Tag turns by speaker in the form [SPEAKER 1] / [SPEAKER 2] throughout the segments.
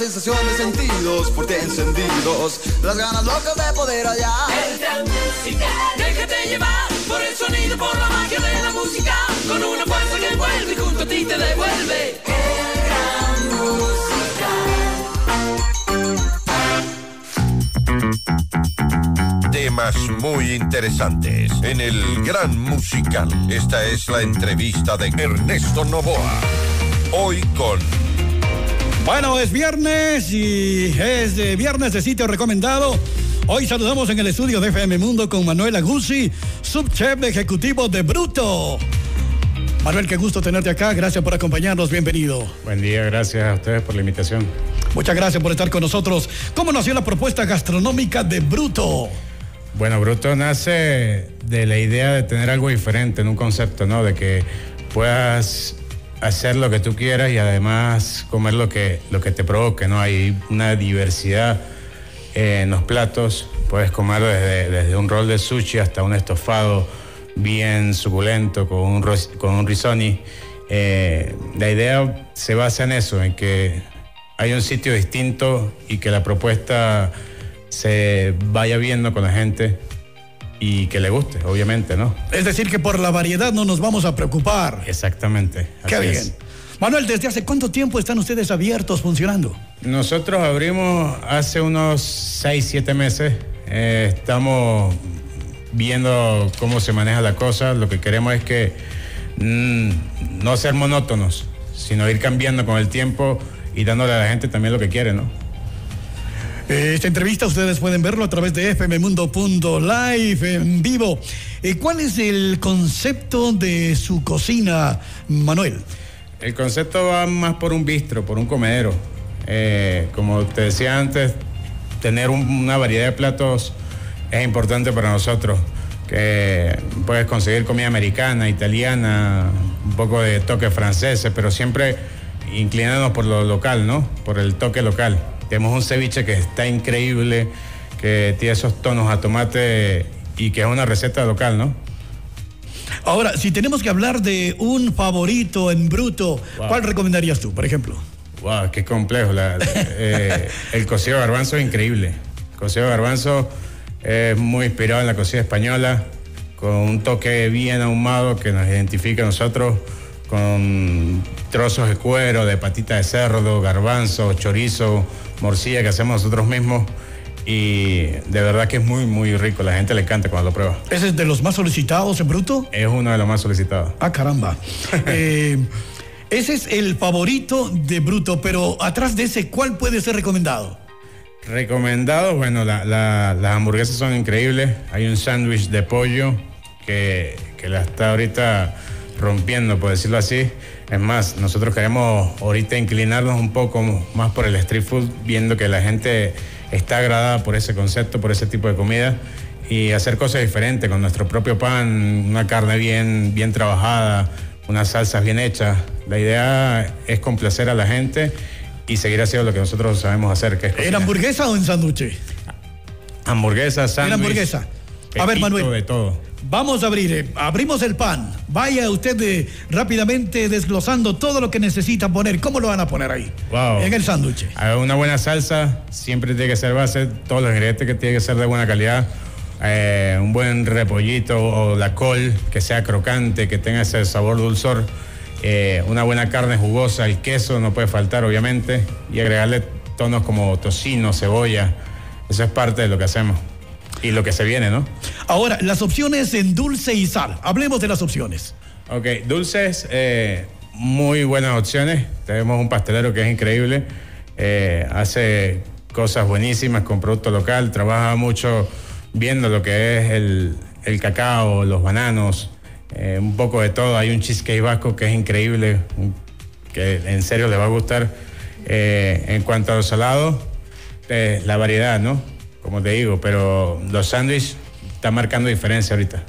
[SPEAKER 1] sensación de sentidos por ti encendidos, las ganas locas de poder hallar.
[SPEAKER 2] El gran música, déjate llevar por el sonido, por la magia de la música, con una fuerza que envuelve y junto a ti te devuelve. El gran
[SPEAKER 3] música. Temas muy interesantes en el Gran Musical. Esta es la entrevista de Ernesto Novoa. Hoy con
[SPEAKER 4] bueno, es viernes y es de viernes de sitio recomendado. Hoy saludamos en el estudio de FM Mundo con Manuel Aguzzi, subchef ejecutivo de Bruto. Manuel, qué gusto tenerte acá. Gracias por acompañarnos. Bienvenido.
[SPEAKER 5] Buen día, gracias a ustedes por la invitación.
[SPEAKER 4] Muchas gracias por estar con nosotros. ¿Cómo nació la propuesta gastronómica de Bruto?
[SPEAKER 5] Bueno, Bruto nace de la idea de tener algo diferente en un concepto, ¿no? De que puedas hacer lo que tú quieras y además comer lo que, lo que te provoque, ¿no? Hay una diversidad en los platos, puedes comer desde, un rol de sushi hasta un estofado bien suculento con un, con un risoni. Eh, la idea se basa en eso, en que hay un sitio distinto y que la propuesta se vaya viendo con la gente y que le guste, obviamente, ¿no?
[SPEAKER 4] Es decir, que por la variedad no nos vamos a preocupar.
[SPEAKER 5] Exactamente.
[SPEAKER 4] Qué bien. Manuel, ¿desde hace cuánto tiempo están ustedes abiertos, funcionando?
[SPEAKER 5] Nosotros abrimos hace unos 6, 7 meses. Eh, estamos viendo cómo se maneja la cosa. Lo que queremos es que mm, no ser monótonos, sino ir cambiando con el tiempo y dándole a la gente también lo que quiere, ¿no?
[SPEAKER 4] Esta entrevista ustedes pueden verlo a través de fmmundo.live en vivo. Eh, ¿Cuál es el concepto de su cocina, Manuel?
[SPEAKER 5] El concepto va más por un bistro, por un comedero. Eh, como te decía antes, tener una variedad de platos es importante para nosotros. Que puedes conseguir comida americana, italiana, un poco de toque francés, pero siempre inclinándonos por lo local, ¿no? Por el toque local. Tenemos un ceviche que está increíble, que tiene esos tonos a tomate y que es una receta local, ¿no?
[SPEAKER 4] Ahora, si tenemos que hablar de un favorito en bruto, ¿cuál recomendarías tú, por ejemplo?
[SPEAKER 5] Wow, qué complejo. Eh, el cocido de garbanzo es increíble. El cocido de garbanzo es muy inspirado en la cocina española, con un toque bien ahumado que nos identifica a nosotros, con trozos de cuero, de patita de cerdo, garbanzo, chorizo, morcilla que hacemos nosotros mismos. Y de verdad que es muy, muy rico. La gente le encanta cuando lo prueba.
[SPEAKER 4] ¿Ese es de los más solicitados en bruto?
[SPEAKER 5] Es uno de los más solicitados.
[SPEAKER 4] Ah, caramba. Eh, ese es el favorito de bruto, pero atrás de ese, ¿cuál puede ser recomendado?
[SPEAKER 5] Recomendado, bueno, las hamburguesas son increíbles. Hay un sándwich de pollo que, que la está ahorita rompiendo, por decirlo así. Es más, nosotros queremos ahorita inclinarnos un poco más por el street food, viendo que la gente está agradada por ese concepto, por ese tipo de comida y hacer cosas diferentes con nuestro propio pan, una carne bien, bien trabajada, unas salsas bien hechas. La idea es complacer a la gente y seguir haciendo lo que nosotros sabemos hacer, que es
[SPEAKER 4] ¿En hamburguesa o en sándwich?
[SPEAKER 5] Hamburguesa, sándwich.
[SPEAKER 4] En hamburguesa. A ver, Manuel.
[SPEAKER 5] De todo.
[SPEAKER 4] Vamos a abrir, eh, abrimos el pan. Vaya usted eh, rápidamente desglosando todo lo que necesita poner. ¿Cómo lo van a poner ahí?
[SPEAKER 5] Wow.
[SPEAKER 4] En el sándwich.
[SPEAKER 5] Una buena salsa siempre tiene que ser base, todos los ingredientes que tiene que ser de buena calidad. Eh, un buen repollito o la col que sea crocante, que tenga ese sabor dulzor. una buena carne jugosa, el queso no puede faltar, obviamente. Y agregarle tonos como tocino, cebolla. Eso es parte de lo que hacemos. Y lo que se viene, ¿no?
[SPEAKER 4] Ahora, las opciones en dulce y sal. Hablemos de las opciones.
[SPEAKER 5] Ok, dulces, eh, muy buenas opciones. Tenemos un pastelero que es increíble. Eh, hace cosas buenísimas con producto local. Trabaja mucho viendo lo que es el, cacao, los bananos, eh, un poco de todo. Hay un cheesecake vasco que es increíble, que en serio le va a gustar. en cuanto a los salados, la variedad, ¿no? Como te digo, pero los sándwiches están marcando diferencia ahorita.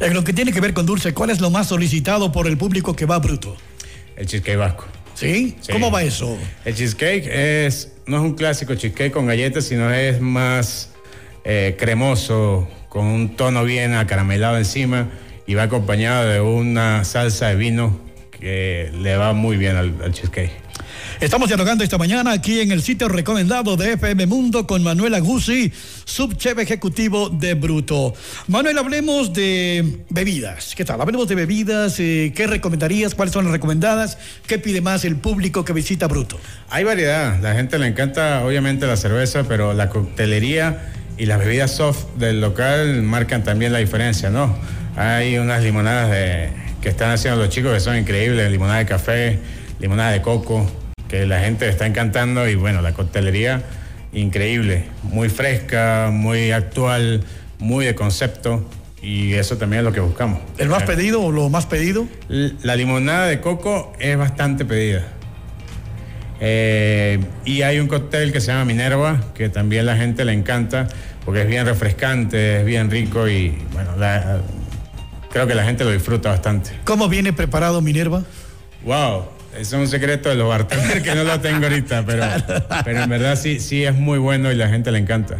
[SPEAKER 4] En lo que tiene que ver con dulce, ¿cuál es lo más solicitado por el público que va bruto?
[SPEAKER 5] El cheesecake vasco.
[SPEAKER 4] ¿Sí? ¿Cómo va eso?
[SPEAKER 5] El cheesecake es, no es un clásico cheesecake con galletas, sino es más eh, cremoso, con un tono bien acaramelado encima y va acompañado de una salsa de vino que le va muy bien al cheesecake.
[SPEAKER 4] Estamos dialogando esta mañana aquí en el sitio recomendado de FM Mundo con Manuel Aguzzi, subchef ejecutivo de Bruto. Manuel, hablemos de bebidas. ¿Qué tal? Hablemos de bebidas. eh, ¿Qué recomendarías? ¿Cuáles son las recomendadas? ¿Qué pide más el público que visita Bruto?
[SPEAKER 5] Hay variedad, la gente le encanta obviamente la cerveza, pero la coctelería y las bebidas soft del local marcan también la diferencia, ¿no? Hay unas limonadas que están haciendo los chicos que son increíbles, limonada de café, limonada de coco, que la gente está encantando y bueno, la coctelería increíble, muy fresca, muy actual, muy de concepto y eso también es lo que buscamos.
[SPEAKER 4] ¿El más pedido o lo más pedido?
[SPEAKER 5] La limonada de coco es bastante pedida. Eh, y hay un cóctel que se llama Minerva, que también la gente le encanta, porque es bien refrescante, es bien rico y bueno, la- creo que la gente lo disfruta bastante.
[SPEAKER 4] ¿Cómo viene preparado Minerva?
[SPEAKER 5] Wow, es un secreto de los bartenders que no lo tengo ahorita, pero, pero en verdad sí, sí es muy bueno y la gente le encanta.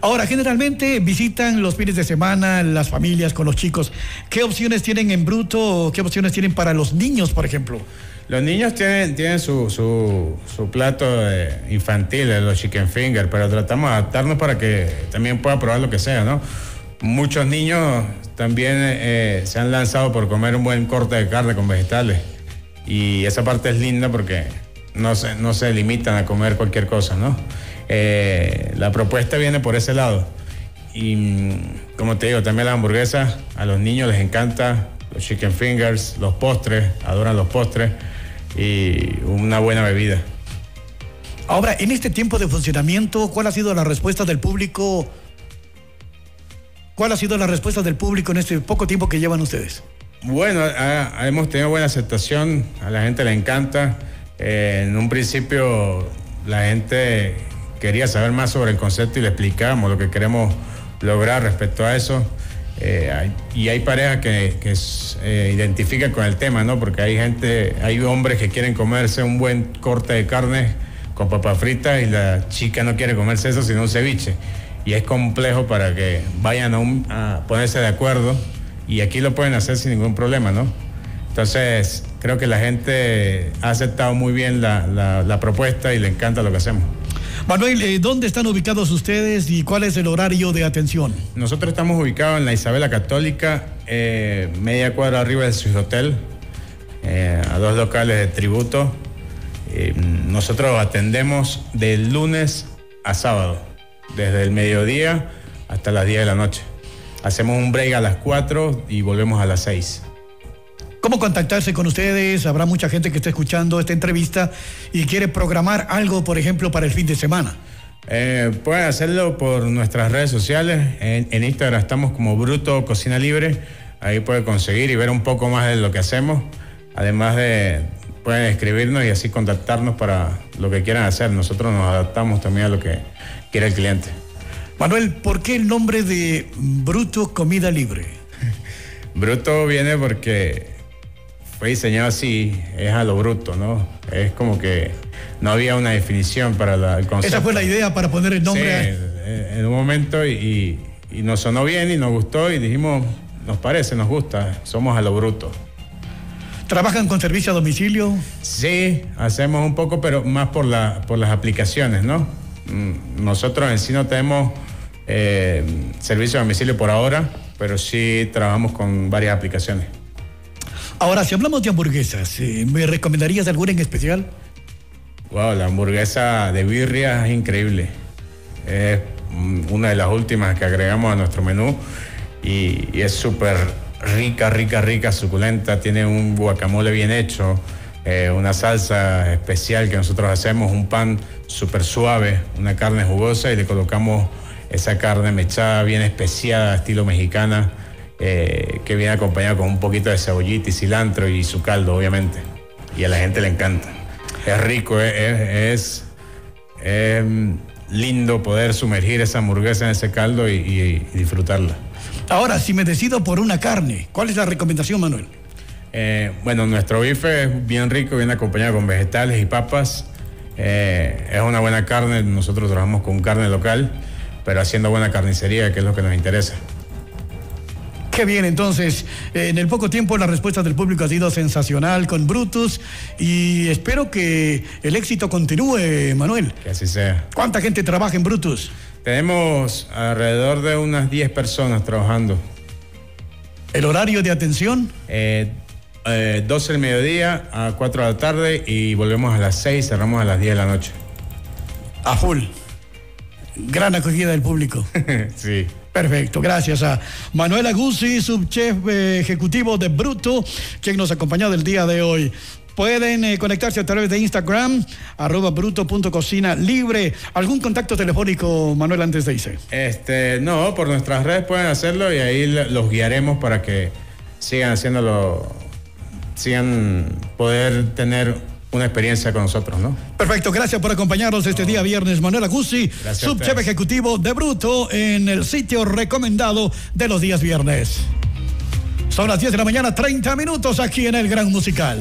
[SPEAKER 4] Ahora, generalmente visitan los fines de semana las familias con los chicos. ¿Qué opciones tienen en Bruto? ¿Qué opciones tienen para los niños, por ejemplo?
[SPEAKER 5] Los niños tienen, tienen su, su, su plato eh, infantil, eh, los chicken finger, pero tratamos de adaptarnos para que también pueda probar lo que sea, ¿no? Muchos niños también eh, se han lanzado por comer un buen corte de carne con vegetales. Y esa parte es linda porque no se, no se limitan a comer cualquier cosa, ¿no? Eh, la propuesta viene por ese lado. Y mm, como te digo, también las hamburguesas, a los niños les encanta, los chicken fingers, los postres, adoran los postres y una buena bebida.
[SPEAKER 4] Ahora, en este tiempo de funcionamiento, ¿cuál ha sido la respuesta del público? ¿Cuál ha sido la respuesta del público en este poco tiempo que llevan ustedes?
[SPEAKER 5] Bueno, hemos tenido buena aceptación, a la gente le encanta. Eh, en un principio la gente quería saber más sobre el concepto y le explicamos lo que queremos lograr respecto a eso. Eh, y hay parejas que, que eh, identifican con el tema, ¿no? Porque hay gente, hay hombres que quieren comerse un buen corte de carne con papas fritas y la chica no quiere comerse eso sino un ceviche. Y es complejo para que vayan a, un- a ponerse de acuerdo y aquí lo pueden hacer sin ningún problema, ¿no? Entonces, creo que la gente ha aceptado muy bien la, la- la propuesta y le encanta lo que hacemos.
[SPEAKER 4] Manuel, eh, ¿dónde están ubicados ustedes y cuál es el horario de atención?
[SPEAKER 5] Nosotros estamos ubicados en la Isabela Católica, eh, media cuadra arriba del Swiss Hotel, eh, a dos locales de tributo. Eh, nosotros atendemos de lunes a sábado, desde el mediodía hasta las 10 de la noche. Hacemos un break a las 4 y volvemos a las 6.
[SPEAKER 4] ¿Cómo contactarse con ustedes? Habrá mucha gente que está escuchando esta entrevista y quiere programar algo, por ejemplo, para el fin de semana.
[SPEAKER 5] Eh, pueden hacerlo por nuestras redes sociales. En, en Instagram estamos como Bruto Cocina Libre. Ahí puede conseguir y ver un poco más de lo que hacemos. Además de, pueden escribirnos y así contactarnos para lo que quieran hacer. Nosotros nos adaptamos también a lo que quiere el cliente.
[SPEAKER 4] Manuel, ¿por qué el nombre de Bruto Comida Libre?
[SPEAKER 5] Bruto viene porque fue diseñado así, es a lo bruto, ¿no? Es como que no había una definición para la- el concepto.
[SPEAKER 4] Esa fue la idea para poner el nombre.
[SPEAKER 5] Sí,
[SPEAKER 4] a-
[SPEAKER 5] en un momento y, y- y nos sonó bien y nos gustó y dijimos, nos parece, nos gusta, somos a lo bruto.
[SPEAKER 4] ¿Trabajan con servicio a domicilio?
[SPEAKER 5] Sí, hacemos un poco, pero más por, la, por las aplicaciones, ¿no? Mm, Nosotros en sí no tenemos eh, servicio a domicilio por ahora, pero sí trabajamos con varias aplicaciones.
[SPEAKER 4] Ahora, si hablamos de hamburguesas, eh, ¿me recomendarías alguna en especial?
[SPEAKER 5] Wow, la hamburguesa de birria es increíble. Es mm, una de las últimas que agregamos a nuestro menú y, y es súper rica, rica, rica, suculenta. Tiene un guacamole bien hecho, eh, una salsa especial que nosotros hacemos, un pan súper suave, una carne jugosa y le colocamos esa carne mechada bien especiada, estilo mexicana, eh, que viene acompañada con un poquito de cebollita y cilantro y su caldo, obviamente. Y a la gente le encanta. Es rico, es, es- es, es lindo poder sumergir esa hamburguesa en ese caldo y, y- y disfrutarla.
[SPEAKER 4] Ahora, si me decido por una carne, ¿cuál es la recomendación, Manuel?
[SPEAKER 5] Eh, bueno, nuestro bife es bien rico, viene acompañado con vegetales y papas. Eh, es una buena carne, nosotros trabajamos con carne local, pero haciendo buena carnicería, que es lo que nos interesa.
[SPEAKER 4] Qué bien, entonces, en el poco tiempo la respuesta del público ha sido sensacional con Brutus y espero que el éxito continúe, Manuel.
[SPEAKER 5] Que así sea.
[SPEAKER 4] ¿Cuánta gente trabaja en Brutus?
[SPEAKER 5] Tenemos alrededor de unas 10 personas trabajando.
[SPEAKER 4] ¿El horario de atención?
[SPEAKER 5] Eh, eh, 12 del mediodía a 4 de la tarde y volvemos a las 6, cerramos a las 10 de la noche.
[SPEAKER 4] A full. Gran acogida del público.
[SPEAKER 5] sí.
[SPEAKER 4] Perfecto, gracias a Manuel Aguzzi, subchef eh, ejecutivo de Bruto, quien nos acompañó del día de hoy. Pueden eh, conectarse a través de Instagram, arroba bruto.cocina libre. ¿Algún contacto telefónico, Manuel, antes de irse?
[SPEAKER 5] Este, no, por nuestras redes pueden hacerlo y ahí los guiaremos para que sigan haciéndolo, sigan poder tener una experiencia con nosotros, ¿no?
[SPEAKER 4] Perfecto, gracias por acompañarnos este día viernes. Manuel Aguzzi,
[SPEAKER 5] Gracias a
[SPEAKER 4] subchef ejecutivo de Bruto en el sitio recomendado de los días viernes. Son las 10 de la mañana, 30 minutos aquí en el Gran Musical.